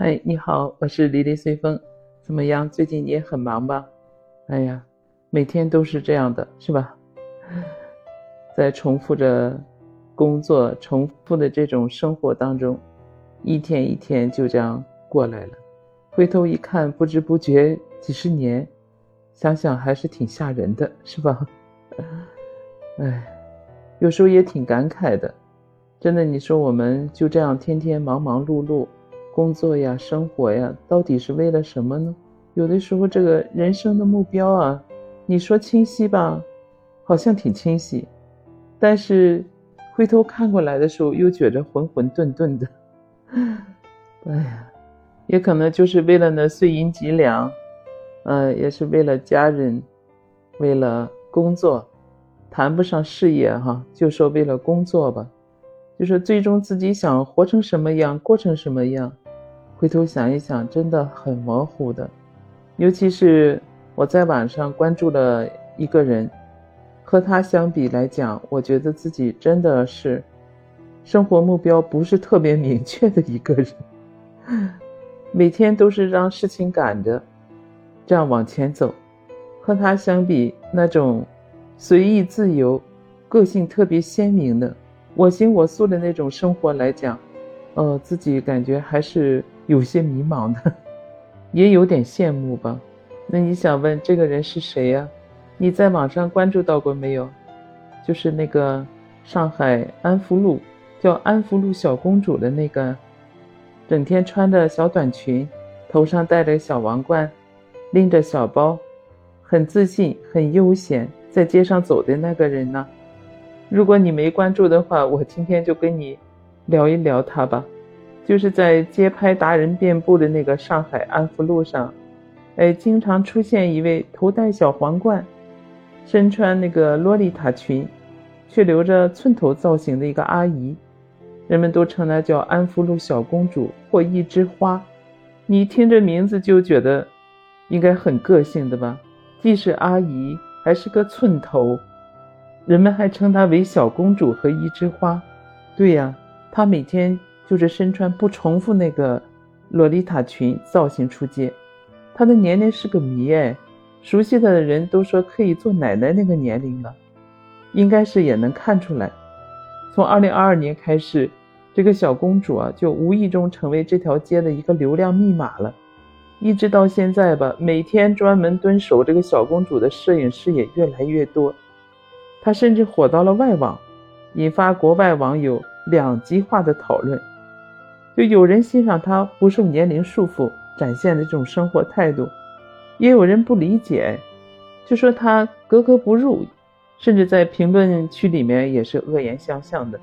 嗨，你好，我是离离随风，怎么样？最近你也很忙吧？哎呀，每天都是这样的，是吧？在重复着工作、重复的这种生活当中，一天一天就这样过来了。回头一看，不知不觉几十年，想想还是挺吓人的，是吧？哎，有时候也挺感慨的。真的，你说我们就这样天天忙忙碌碌，工作呀、生活呀，到底是为了什么呢？有的时候，这个人生的目标啊，你说清晰吧，好像挺清晰，但是回头看过来的时候，又觉着浑浑沌沌的。哎呀，也可能就是为了那碎银几两，呃，也是为了家人，为了工作，谈不上事业哈，就说为了工作吧。就是最终自己想活成什么样，过成什么样，回头想一想，真的很模糊的。尤其是我在网上关注了一个人，和他相比来讲，我觉得自己真的是生活目标不是特别明确的一个人，每天都是让事情赶着，这样往前走。和他相比，那种随意自由、个性特别鲜明的。我行我素的那种生活来讲，呃，自己感觉还是有些迷茫的，也有点羡慕吧。那你想问这个人是谁呀？你在网上关注到过没有？就是那个上海安福路叫安福路小公主的那个，整天穿着小短裙，头上戴着小王冠，拎着小包，很自信、很悠闲，在街上走的那个人呢？如果你没关注的话，我今天就跟你聊一聊他吧。就是在街拍达人遍布的那个上海安福路上，哎，经常出现一位头戴小皇冠、身穿那个洛丽塔裙，却留着寸头造型的一个阿姨，人们都称她叫安福路小公主或一枝花。你听这名字就觉得应该很个性的吧？既是阿姨，还是个寸头。人们还称她为小公主和一枝花，对呀，她每天就是身穿不重复那个洛丽塔裙造型出街。她的年龄是个谜哎，熟悉她的人都说可以做奶奶那个年龄了，应该是也能看出来。从二零二二年开始，这个小公主啊就无意中成为这条街的一个流量密码了，一直到现在吧，每天专门蹲守这个小公主的摄影师也越来越多。他甚至火到了外网，引发国外网友两极化的讨论。就有人欣赏他不受年龄束缚展现的这种生活态度，也有人不理解，就说他格格不入，甚至在评论区里面也是恶言相向的。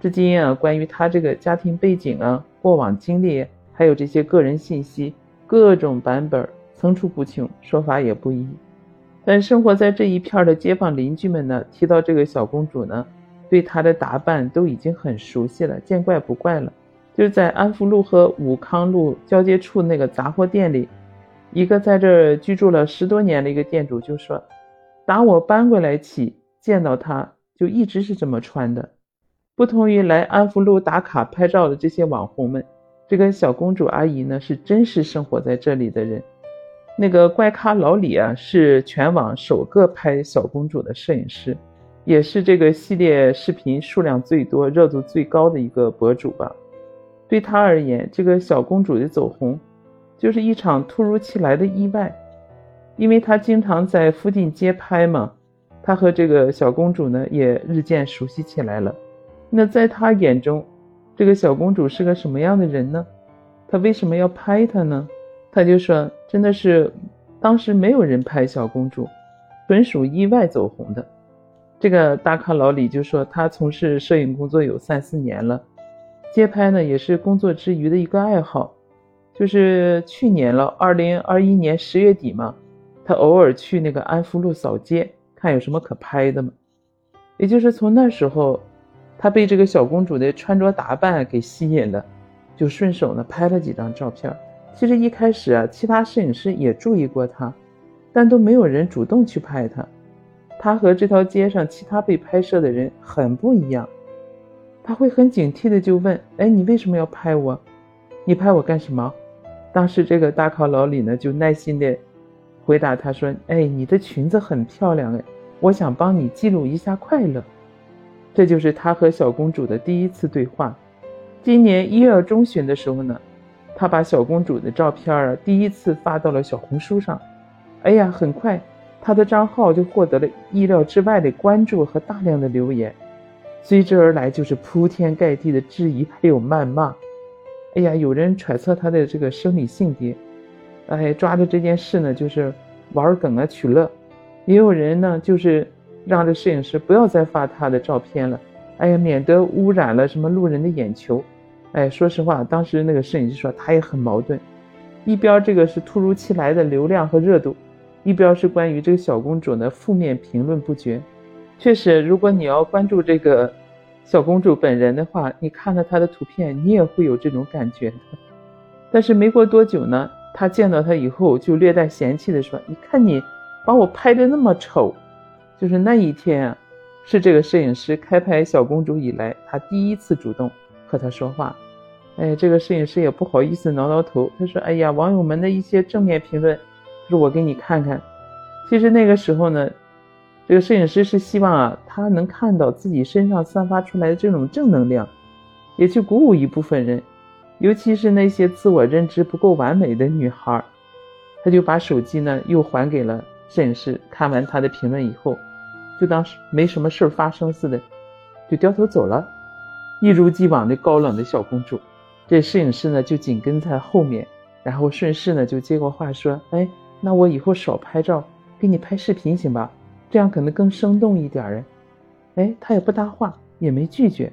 至今啊，关于他这个家庭背景啊、过往经历，还有这些个人信息，各种版本层出不穷，说法也不一。但生活在这一片的街坊邻居们呢，提到这个小公主呢，对她的打扮都已经很熟悉了，见怪不怪了。就是在安福路和武康路交接处那个杂货店里，一个在这儿居住了十多年的一个店主就说：“打我搬过来起，见到他就一直是这么穿的。”不同于来安福路打卡拍照的这些网红们，这个小公主阿姨呢，是真实生活在这里的人。那个怪咖老李啊，是全网首个拍小公主的摄影师，也是这个系列视频数量最多、热度最高的一个博主吧。对他而言，这个小公主的走红，就是一场突如其来的意外，因为他经常在附近街拍嘛，他和这个小公主呢也日渐熟悉起来了。那在他眼中，这个小公主是个什么样的人呢？他为什么要拍她呢？他就说：“真的是，当时没有人拍小公主，纯属意外走红的。”这个大咖老李就说：“他从事摄影工作有三四年了，街拍呢也是工作之余的一个爱好。就是去年了，二零二一年十月底嘛，他偶尔去那个安福路扫街，看有什么可拍的嘛。也就是从那时候，他被这个小公主的穿着打扮给吸引了，就顺手呢拍了几张照片。”其实一开始啊，其他摄影师也注意过他，但都没有人主动去拍他。他和这条街上其他被拍摄的人很不一样，他会很警惕的就问：“哎，你为什么要拍我？”你拍我干什么？”当时这个大考老李呢就耐心的回答他说：“哎，你的裙子很漂亮哎，我想帮你记录一下快乐。”这就是他和小公主的第一次对话。今年一月中旬的时候呢，他把小公主的照片儿第一次发到了小红书上。哎呀，很快他的账号就获得了意料之外的关注和大量的留言，随之而来就是铺天盖地的质疑还有谩骂。哎呀，有人揣测他的这个生理性别，哎，抓着这件事呢就是玩梗啊取乐；也有人呢就是让这摄影师不要再发他的照片了，哎呀，免得污染了什么路人的眼球。哎，说实话，当时那个摄影师说他也很矛盾，一边这个是突如其来的流量和热度，一边是关于这个小公主的负面评论不绝。确实，如果你要关注这个小公主本人的话，你看了她的图片，你也会有这种感觉的。但是没过多久呢，他见到她以后就略带嫌弃的说：“你看你把我拍的那么丑。”就是那一天啊，是这个摄影师开拍小公主以来，他第一次主动和她说话。哎，这个摄影师也不好意思挠挠头，他说：“哎呀，网友们的一些正面评论，说我给你看看。”其实那个时候呢，这个摄影师是希望啊，他能看到自己身上散发出来的这种正能量，也去鼓舞一部分人，尤其是那些自我认知不够完美的女孩。他就把手机呢又还给了摄影师，看完他的评论以后，就当是没什么事发生似的，就掉头走了，一如既往的高冷的小公主。这摄影师呢就紧跟在后面，然后顺势呢就接过话说：“哎，那我以后少拍照，给你拍视频行吧？这样可能更生动一点儿。”哎，他也不搭话，也没拒绝。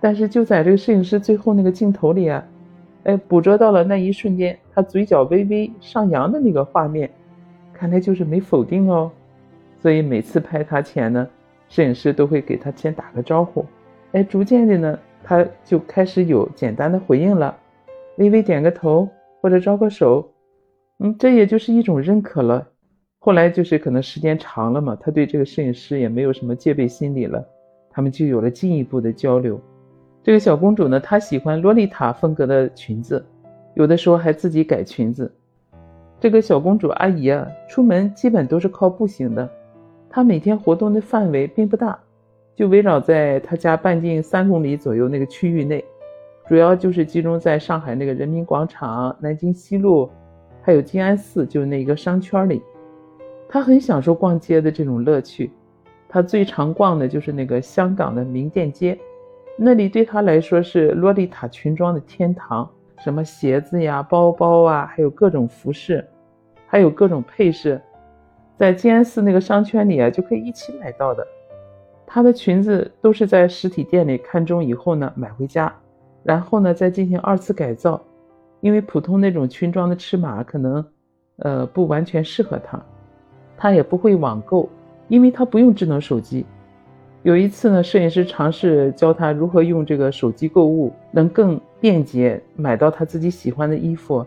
但是就在这个摄影师最后那个镜头里啊，哎，捕捉到了那一瞬间他嘴角微微上扬的那个画面，看来就是没否定哦。所以每次拍他前呢，摄影师都会给他先打个招呼。哎，逐渐的呢。他就开始有简单的回应了，微微点个头或者招个手，嗯，这也就是一种认可了。后来就是可能时间长了嘛，他对这个摄影师也没有什么戒备心理了，他们就有了进一步的交流。这个小公主呢，她喜欢洛丽塔风格的裙子，有的时候还自己改裙子。这个小公主阿姨啊，出门基本都是靠步行的，她每天活动的范围并不大。就围绕在她家半径三公里左右那个区域内，主要就是集中在上海那个人民广场、南京西路，还有静安寺，就那一个商圈里。他很享受逛街的这种乐趣，他最常逛的就是那个香港的名店街，那里对他来说是洛丽塔裙装的天堂，什么鞋子呀、包包啊，还有各种服饰，还有各种配饰，在静安寺那个商圈里啊，就可以一起买到的。她的裙子都是在实体店里看中以后呢，买回家，然后呢再进行二次改造，因为普通那种裙装的尺码可能，呃不完全适合她，她也不会网购，因为她不用智能手机。有一次呢，摄影师尝试教她如何用这个手机购物，能更便捷买到她自己喜欢的衣服，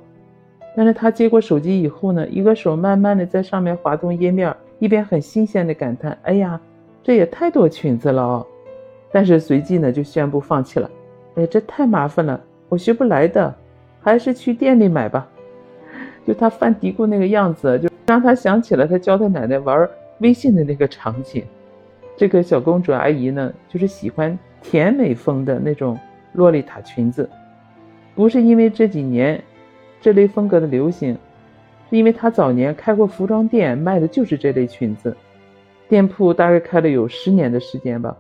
但是她接过手机以后呢，一个手慢慢的在上面滑动页面，一边很新鲜的感叹：“哎呀。”这也太多裙子了哦，但是随即呢就宣布放弃了。哎，这太麻烦了，我学不来的，还是去店里买吧。就他犯嘀咕那个样子，就让他想起了他教他奶奶玩微信的那个场景。这个小公主阿姨呢，就是喜欢甜美风的那种洛丽塔裙子，不是因为这几年这类风格的流行，是因为她早年开过服装店，卖的就是这类裙子。店铺大概开了有十年的时间吧，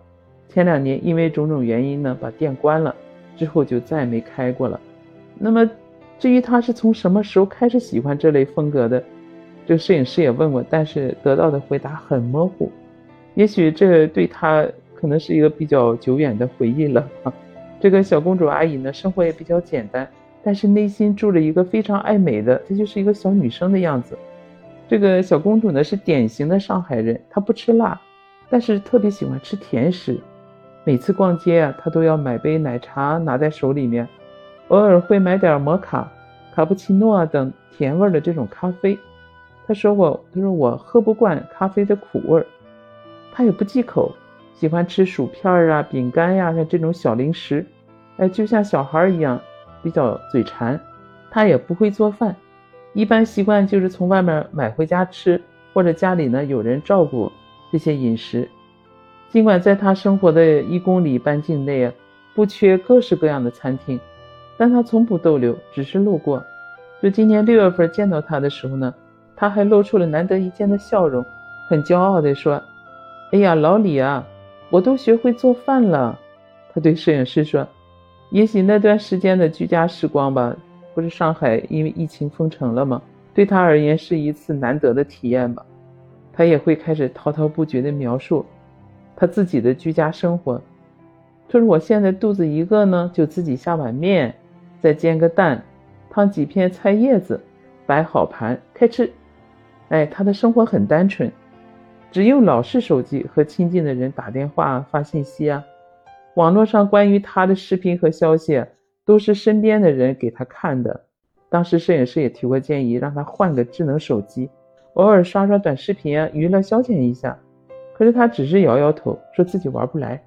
前两年因为种种原因呢，把店关了，之后就再也没开过了。那么，至于她是从什么时候开始喜欢这类风格的，这摄影师也问过，但是得到的回答很模糊。也许这对他可能是一个比较久远的回忆了。啊这个小公主阿姨呢，生活也比较简单，但是内心住着一个非常爱美的，她就是一个小女生的样子。这个小公主呢是典型的上海人，她不吃辣，但是特别喜欢吃甜食。每次逛街啊，她都要买杯奶茶拿在手里面，偶尔会买点摩卡、卡布奇诺等甜味的这种咖啡。他说过，他说我喝不惯咖啡的苦味儿，他也不忌口，喜欢吃薯片儿啊、饼干呀，像这种小零食，哎，就像小孩一样，比较嘴馋，他也不会做饭，一般习惯就是从外面买回家吃，或者家里呢有人照顾这些饮食。尽管在他生活的一公里半径内啊，不缺各式各样的餐厅，但他从不逗留，只是路过。就今年六月份见到他的时候呢，他还露出了难得一见的笑容，很骄傲地说：“哎呀，老李啊，我都学会做饭了。”他对摄影师说：“也许那段时间的居家时光吧，不是上海因为疫情封城了吗？对他而言是一次难得的体验吧。”他也会开始滔滔不绝地描述他自己的居家生活。他说：“我现在肚子一饿呢，就自己下碗面，再煎个蛋。”烫几片菜叶子，摆好盘，开吃。哎，他的生活很单纯，只用老式手机和亲近的人打电话、发信息啊。网络上关于他的视频和消息，都是身边的人给他看的。当时摄影师也提过建议，让他换个智能手机，偶尔刷刷短视频啊，娱乐消遣一下。可是他只是摇摇头，说自己玩不来。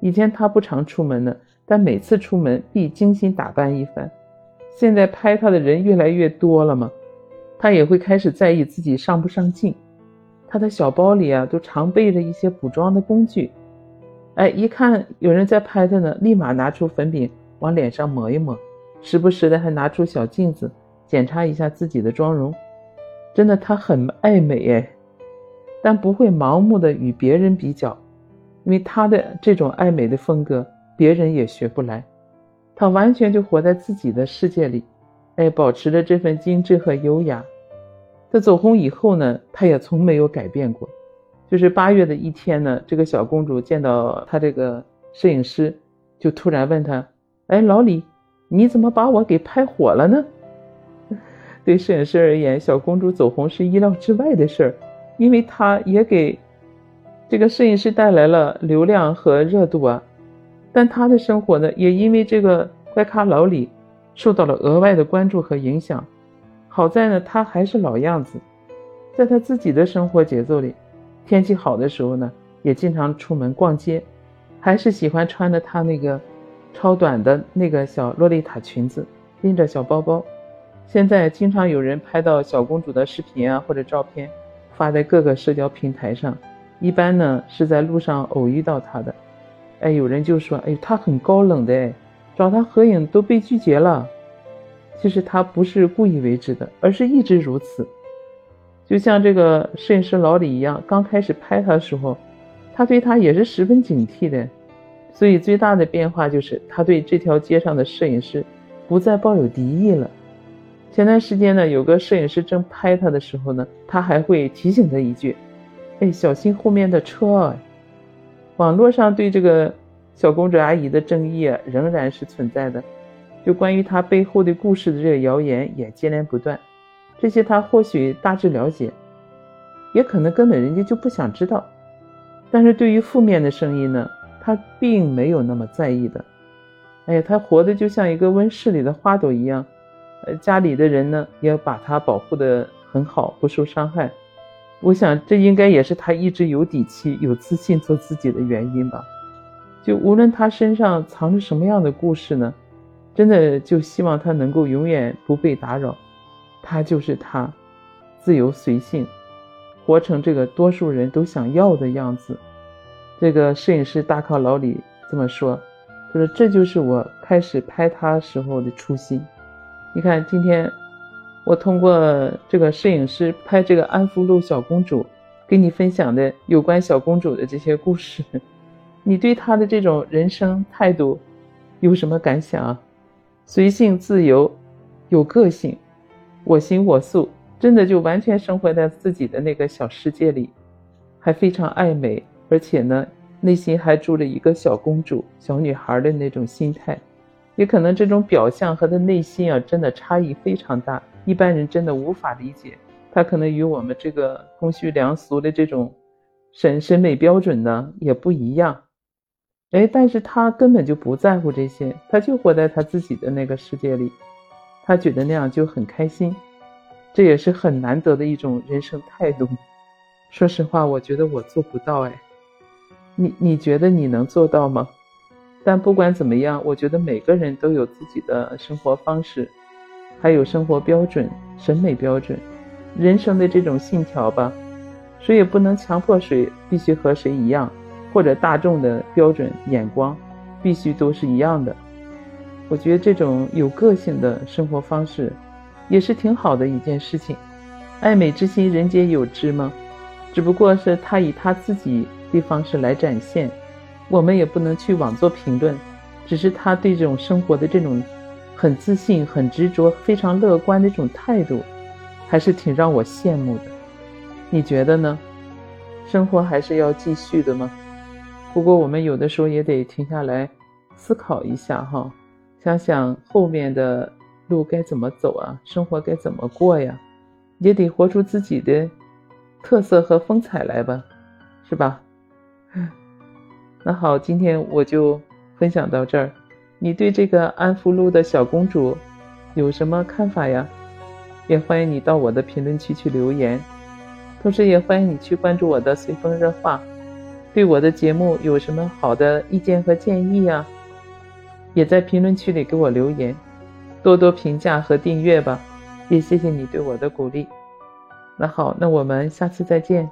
以前他不常出门呢，但每次出门必精心打扮一番。现在拍他的人越来越多了嘛，他也会开始在意自己上不上镜。他的小包里啊，都常备着一些补妆的工具。哎，一看有人在拍他呢，立马拿出粉饼往脸上抹一抹，时不时的还拿出小镜子检查一下自己的妆容。真的，他很爱美哎，但不会盲目的与别人比较，因为他的这种爱美的风格，别人也学不来。他完全就活在自己的世界里，哎，保持着这份精致和优雅。在走红以后呢，他也从没有改变过。就是八月的一天呢，这个小公主见到他这个摄影师，就突然问他：“哎，老李，你怎么把我给拍火了呢？” 对摄影师而言，小公主走红是意料之外的事儿，因为她也给这个摄影师带来了流量和热度啊。但她的生活呢，也因为这个怪咖老李受到了额外的关注和影响。好在呢，他还是老样子，在他自己的生活节奏里，天气好的时候呢，也经常出门逛街，还是喜欢穿着他那个超短的那个小洛丽塔裙子，拎着小包包。现在经常有人拍到小公主的视频啊或者照片，发在各个社交平台上。一般呢是在路上偶遇到她的。哎，有人就说：“哎，她很高冷的哎，找他合影都被拒绝了。”其实他不是故意为之的，而是一直如此。就像这个摄影师老李一样，刚开始拍他的时候，他对他也是十分警惕的。所以最大的变化就是他对这条街上的摄影师不再抱有敌意了。前段时间呢，有个摄影师正拍他的时候呢，他还会提醒他一句：“哎，小心后面的车。”网络上对这个小公主阿姨的争议啊，仍然是存在的。就关于她背后的故事的这个谣言也接连不断。这些她或许大致了解，也可能根本人家就不想知道。但是对于负面的声音呢，她并没有那么在意的。哎呀，她活的就像一个温室里的花朵一样，呃，家里的人呢也把她保护的很好，不受伤害。我想，这应该也是他一直有底气、有自信做自己的原因吧。就无论他身上藏着什么样的故事呢，真的就希望他能够永远不被打扰。他就是他，自由随性，活成这个多数人都想要的样子。这个摄影师大咖老李这么说，他说：“这就是我开始拍他时候的初心。”你看，今天。我通过这个摄影师拍这个安福路小公主，跟你分享的有关小公主的这些故事，你对他的这种人生态度有什么感想啊？随性自由，有个性，我行我素，真的就完全生活在自己的那个小世界里，还非常爱美，而且呢，内心还住着一个小公主、小女孩的那种心态，也可能这种表象和他内心啊，真的差异非常大。一般人真的无法理解，他可能与我们这个公序良俗的这种审审美标准呢也不一样，哎，但是他根本就不在乎这些，他就活在他自己的那个世界里，他觉得那样就很开心，这也是很难得的一种人生态度。说实话，我觉得我做不到，哎，你你觉得你能做到吗？但不管怎么样，我觉得每个人都有自己的生活方式，还有生活标准、审美标准、人生的这种信条吧。谁也不能强迫谁必须和谁一样，或者大众的标准眼光必须都是一样的。我觉得这种有个性的生活方式也是挺好的一件事情。爱美之心，人皆有之吗？只不过是他以他自己的方式来展现。我们也不能去妄做评论，只是他对这种生活的这种很自信、很执着、非常乐观的这种态度，还是挺让我羡慕的。你觉得呢？生活还是要继续的吗？不过我们有的时候也得停下来思考一下哈，想想后面的路该怎么走啊，生活该怎么过呀，也得活出自己的特色和风采来吧，是吧？那好，今天我就分享到这儿。你对这个安福路的小公主有什么看法呀？也欢迎你到我的评论区去留言，同时也欢迎你去关注我的随风热话。对我的节目有什么好的意见和建议啊？也在评论区里给我留言，多多评价和订阅吧。也谢谢你对我的鼓励。那好，那我们下次再见。